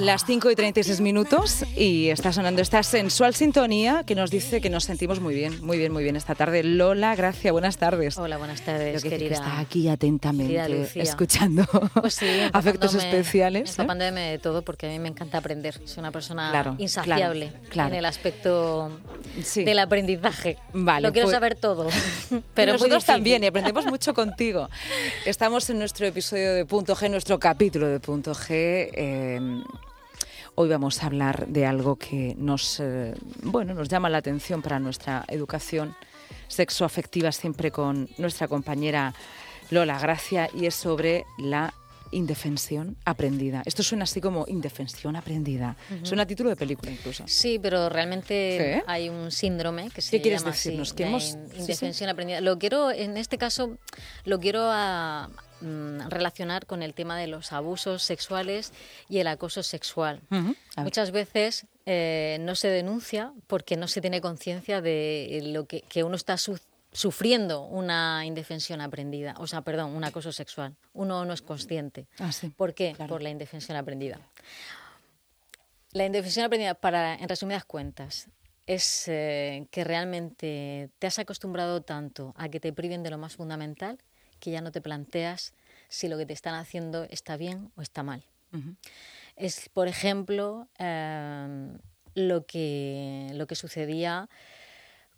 las 5 y 36 minutos y está sonando esta sensual sintonía que nos dice que nos sentimos muy bien, muy bien, muy bien esta tarde. Lola, gracias, buenas tardes. Hola, buenas tardes, que, querida. que está aquí atentamente escuchando Pues sí, afectos empapándome- especiales. ¿eh? Empapándome de todo porque a mí me encanta aprender. Soy una persona Claro, insaciable claro, claro. en el aspecto Sí. del aprendizaje. Vale, Lo quiero pues- saber todo. Pero nosotros también y aprendemos mucho contigo. Estamos en nuestro episodio de Punto G, nuestro capítulo de Punto G. eh, hoy vamos a hablar de algo que nos, eh, bueno, nos llama la atención para nuestra educación sexoafectiva, siempre con nuestra compañera Lola Gracia, y es sobre la indefensión aprendida. Esto suena así como indefensión aprendida. Suena a título de película incluso. Sí, pero realmente Sí. hay un síndrome que se ¿Qué quieres llama así, decirnos? Que la hemos- in- sí, sí. indefensión aprendida. Lo quiero, en este caso, lo quiero a- mm, relacionar con el tema de los abusos sexuales y el acoso sexual. Muchas veces eh, no se denuncia porque no se tiene conciencia de lo que, que uno está su- sufriendo una indefensión aprendida, o sea, perdón, un acoso sexual. Uno no es consciente. Ah, sí. ¿Por qué? Claro. Por la indefensión aprendida. La indefensión aprendida, para, en resumidas cuentas, es eh, que realmente te has acostumbrado tanto a que te priven de lo más fundamental que ya no te planteas si lo que te están haciendo está bien o está mal. Es, por ejemplo, eh, lo, que, lo que sucedía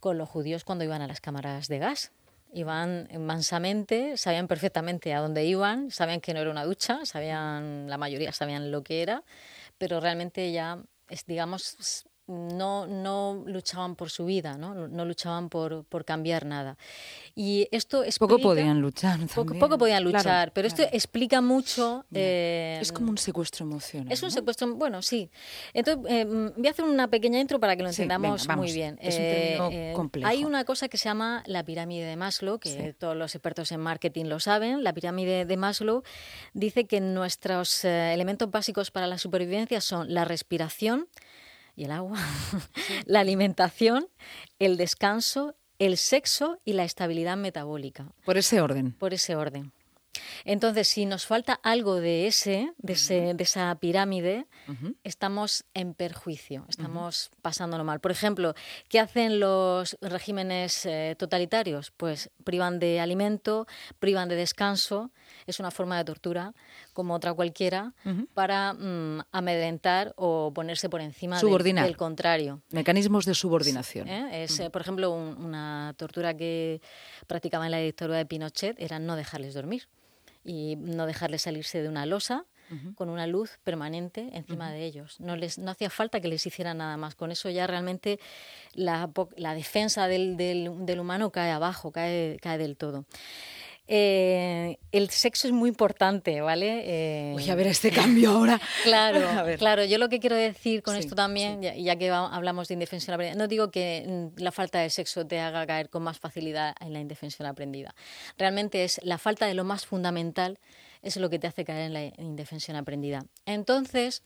con los judíos cuando iban a las cámaras de gas. Iban mansamente, sabían perfectamente a dónde iban, sabían que no era una ducha, sabían, la mayoría sabían lo que era, pero realmente ya, es, digamos, no, no luchaban por su vida, no, no luchaban por, por cambiar nada. Y esto Poco explica- podían luchar. Poco, poco podían Claro, luchar, pero claro. esto explica mucho... eh, Es como un secuestro emocional. es un ¿no? secuestro, bueno, sí. Entonces, eh, mm, voy a hacer una pequeña intro para que lo Sí, entendamos venga, muy bien. Es un Eh, término complejo. Hay una cosa que se llama la pirámide de Maslow, que Sí. todos los expertos en marketing lo saben. La pirámide de Maslow dice que nuestros elementos básicos para la supervivencia son la respiración y el agua, la alimentación, el descanso, el sexo y la estabilidad metabólica Por ese orden. por ese orden. Entonces, si nos falta algo de ese, de, ese- de esa pirámide, estamos en perjuicio, estamos pasándolo mal. Por ejemplo, ¿qué hacen los regímenes eh, totalitarios? Pues privan de alimento, privan de descanso, es una forma de tortura como otra cualquiera, para mm, amedrentar o ponerse por encima del- Subordinar. del contrario. Mecanismos de subordinación. ¿eh? Es, eh, por ejemplo, un- una tortura que practicaba en la dictadura de Pinochet era no dejarles dormir y no dejarles salirse de una losa con una luz permanente encima de ellos. No, les, no hacía falta que les hicieran nada más. Con eso ya realmente la, la defensa del, del- del humano cae abajo, cae, cae del todo. Eh, el sexo es muy importante, ¿vale? Eh, Voy a ver este cambio ahora. Claro, claro. Yo lo que quiero decir con Sí, esto también, ya, ya que hablamos de indefensión aprendida, no digo que mm, la falta de sexo te haga caer con más facilidad en la indefensión aprendida. Realmente es la falta de lo más fundamental es lo que te hace caer en la indefensión aprendida. Entonces,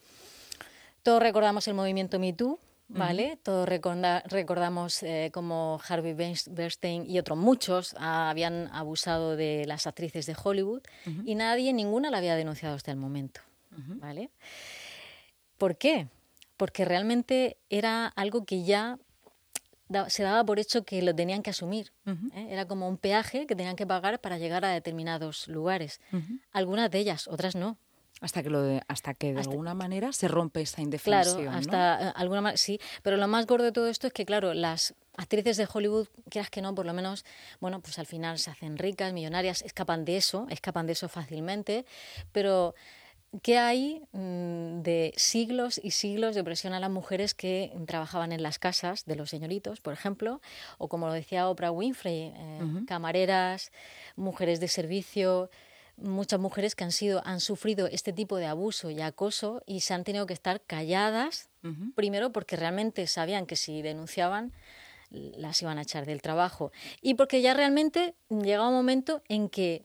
todos recordamos el movimiento Me Too, ¿vale? Todos recorda- recordamos eh, cómo Harvey Weins- Weinstein y otros muchos habían abusado de las actrices de Hollywood y nadie, ninguna la había denunciado hasta el momento, ¿vale? ¿Por qué? Porque realmente era algo que ya da- se daba por hecho que lo tenían que asumir. ¿eh? Era como un peaje que tenían que pagar para llegar a determinados lugares. Algunas de ellas, otras no. Hasta que, lo de, hasta que de Hasta- alguna manera se rompe esa Claro, indefensión. ¿no? hasta eh, alguna sí, pero lo más gordo de todo esto es que claro, las actrices de Hollywood, quieras que no, por lo menos, bueno, pues al final se hacen ricas, millonarias, escapan de eso, escapan de eso fácilmente, pero ¿qué hay mm, de siglos y siglos de opresión a las mujeres que trabajaban en las casas de los señoritos, por ejemplo, o como lo decía Oprah Winfrey, eh, camareras, mujeres de servicio, muchas mujeres que han sido han sufrido este tipo de abuso y acoso y se han tenido que estar calladas primero porque realmente sabían que si denunciaban las iban a echar del trabajo. Y porque ya realmente llegaba un momento en que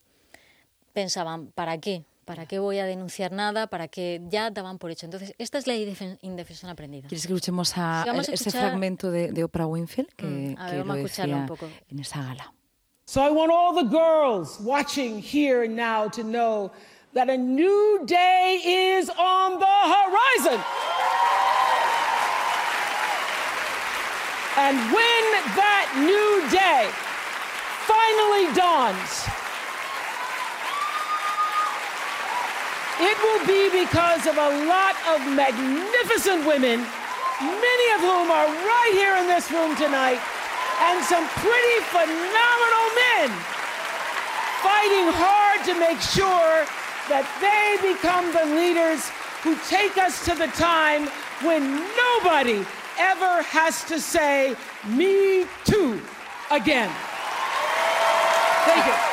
pensaban, ¿para qué? ¿Para qué voy a denunciar nada? ¿Para qué ya daban por hecho? Entonces, esta es la indefensión aprendida. ¿Quieres que escuchemos a, ese fragmento de, de, Oprah Winfield que, mm, a ver, vamos a escucharlo un poco. en esa gala? So I want all the girls watching here and now to know that a new day is on the horizon. And when that new day finally dawns, It will be because of a lot of magnificent women, many of whom are right here in this room tonight, and some pretty phenomenal men fighting hard to make sure that they become the leaders who take us to the time when nobody ever has to say, me too, again.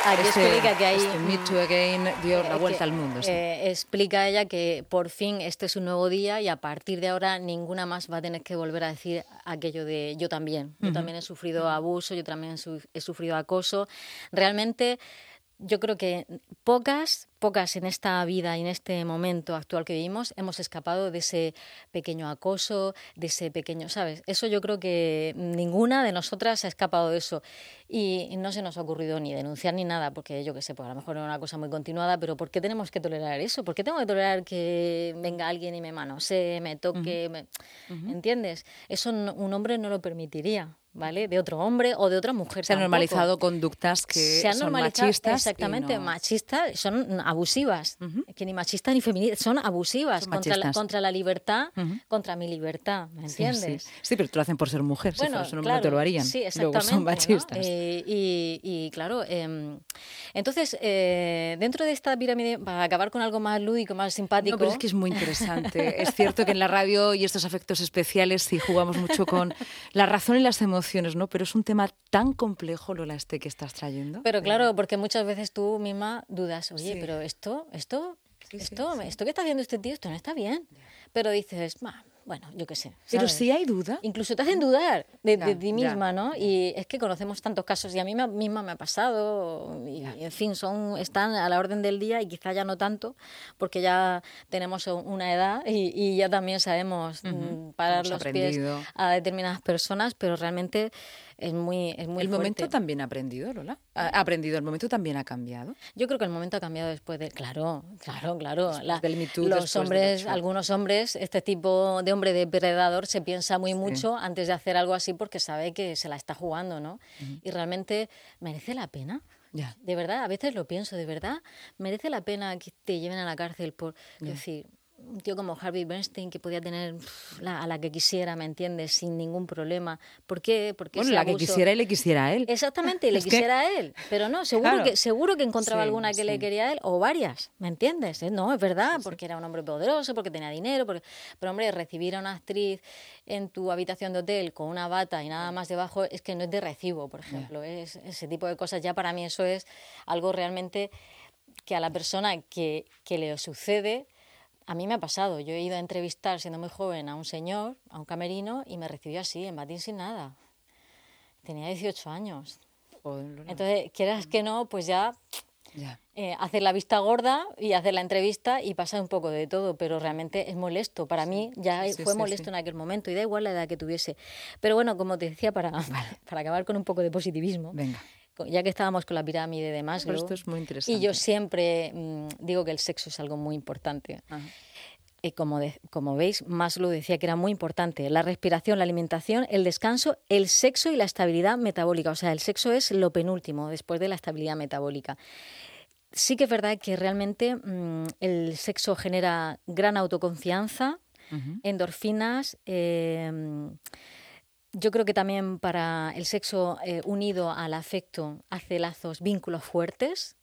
Aquí explica que hay... Este Me Too Again dio la vuelta al mundo. Eh, explica ella que por fin este es un nuevo día y a partir de ahora ninguna más va a tener que volver a decir aquello de yo también. Yo también he sufrido abuso, yo también he sufrido acoso. Realmente yo creo que pocas, pocas en esta vida y en este momento actual que vivimos hemos escapado de ese pequeño acoso, de ese pequeño, ¿sabes? Eso yo creo que ninguna de nosotras ha escapado de eso. Y no se nos ha ocurrido ni denunciar ni nada, porque yo qué sé, pues a lo mejor es una cosa muy continuada, pero ¿por qué tenemos que tolerar eso? ¿Por qué tengo que tolerar que venga alguien y me manosee, me toque? me... ¿Entiendes? Eso un hombre no lo permitiría. ¿vale? De otro hombre o de otra mujer. Se han normalizado conductas que son machistas. Exactamente, machistas, son abusivas. Que ni machistas ni feministas, son abusivas contra, la, contra la libertad, contra mi libertad, ¿me entiendes? Sí, pero tú lo hacen por ser mujer, si fueras un hombre te lo harían. Sí. Luego son machistas. Eh, y, claro, em, entonces, eh, dentro de esta pirámide, para acabar con algo más lúdico, más simpático... No, pero es que es muy interesante. es cierto que en la radio y estos afectos especiales sí jugamos mucho con la razón y las emociones ¿no? Pero es un tema tan complejo, Lola, este que estás trayendo. Pero claro, porque muchas veces tú misma dudas, oye, pero esto, esto, esto, esto que está haciendo este tío, esto no está bien. Pero dices, bueno, yo qué sé. Pero si hay duda. Incluso te hacen dudar de, ti misma, ¿no? Y es que conocemos tantos casos y a mí misma me ha pasado y, en fin, son están a la orden del día y quizá ya no tanto porque ya tenemos una edad y, ya también sabemos mm, parar los pies a determinadas personas, pero realmente es muy, es muy ¿El momento también ha aprendido, Lola? ¿Ha aprendido? ¿El momento también ha cambiado? Yo creo que el momento ha cambiado después de... Claro, claro, claro. los hombres, algunos hombres, este tipo de hombre depredador se piensa muy mucho antes de hacer algo así porque sabe que se la está jugando, ¿no? Y realmente merece la pena. De verdad, a veces lo pienso, de verdad, merece la pena que te lleven a la cárcel por decir, un tío como Harvey Bernstein que podía tener a la que quisiera, ¿me entiendes? Sin ningún problema. ¿Por qué? Porque bueno, la que quisiera y le quisiera a él. Exactamente, y le quisiera a él. Pero no, seguro, que, seguro que encontraba alguna que le quería a él, o varias, ¿me entiendes? Eh, no, es verdad, porque era un hombre poderoso, porque tenía dinero. Porque... Pero, hombre, recibir a una actriz en tu habitación de hotel con una bata y nada más debajo es que no es de recibo, por ejemplo. Es, ese tipo de cosas, ya para mí eso es algo realmente que a la persona que, que le sucede a mí me ha pasado, yo he ido a entrevistar siendo muy joven a un señor, a un camerino, y me recibió así, en batín sin nada. Tenía 18 años. Entonces, quieras que no, pues ya, eh, hacer la vista gorda y hacer la entrevista y pasa un poco de todo, pero realmente es molesto. Para mí ya fue molesto en aquel momento y da igual la edad que tuviese. Pero bueno, como te decía, para, para acabar con un poco de positivismo, Venga ya que estábamos con la pirámide de Maslow. esto es muy interesante. Y yo siempre mm, digo que el sexo es algo muy importante. Y como, como veis, Maslow decía que era muy importante la respiración, la alimentación, el descanso, el sexo y la estabilidad metabólica. O sea, el sexo es lo penúltimo después de la estabilidad metabólica. Sí que es verdad que realmente mm, el sexo genera gran autoconfianza, endorfinas. Eh, yo creo que también para el sexo eh, unido al afecto hace lazos, vínculos fuertes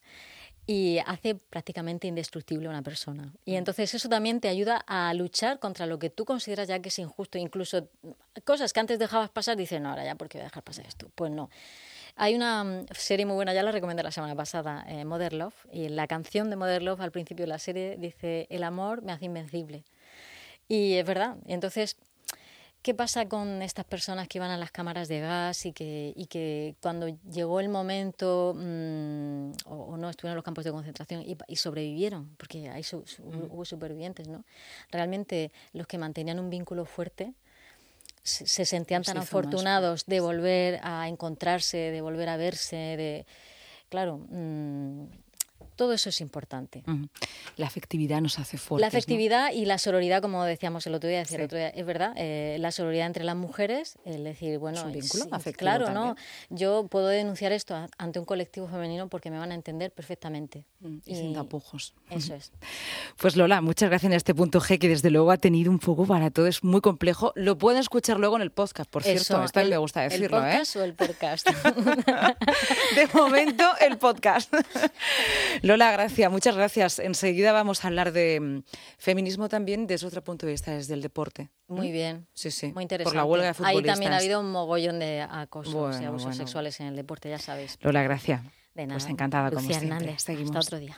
y hace prácticamente indestructible a una persona. Y entonces eso también te ayuda a luchar contra lo que tú consideras ya que es injusto, incluso cosas que antes dejabas pasar, dices, no, ahora ya, ¿por qué voy a dejar pasar esto? Pues no. Hay una mm, serie muy buena, ya la recomendé la semana pasada, eh, Mother Love, y la canción de Mother Love al principio de la serie dice, el amor me hace invencible. Y es verdad, entonces ¿Qué pasa con estas personas que iban a las cámaras de gas y que, y que cuando llegó el momento mm, o, o no estuvieron en los campos de concentración y, y sobrevivieron? Porque su- su- hubo supervivientes, ¿no? Realmente los que mantenían un vínculo fuerte se, se sentían Se tan afortunados de volver a encontrarse, de volver a verse, de... Claro, mm, todo eso es importante. La afectividad nos hace fuertes. La ¿no? afectividad y la sororidad, como decíamos el otro día, decía el otro día, es verdad, eh, la sororidad entre las mujeres, el decir, bueno, un vínculo afectivo claro, ¿no? Yo puedo denunciar esto a- ante un colectivo femenino porque me van a entender perfectamente. Mm, Y sin tapujos. Eso es. Pues Lola, muchas gracias en este punto G que desde luego ha tenido un poco para todo, es muy complejo. Lo pueden escuchar luego en el podcast, por cierto, Eso, esto el- me gusta decirlo, ¿El ¿eh? podcast o el podcast? De momento, el podcast. Lola, gracias, muchas gracias. Enseguida vamos a hablar de mm, feminismo también desde otro punto de vista, desde el deporte. Muy bien. Sí, sí. Muy interesante. Por la huelga de Ahí futbolistas. también ha habido un mogollón de acosos y abusos bueno. sexuales en el deporte, ya sabéis. Lola, gracias. De nada. Pues encantada, como Lucía siempre. Hernández. Seguimos. Hasta otro día.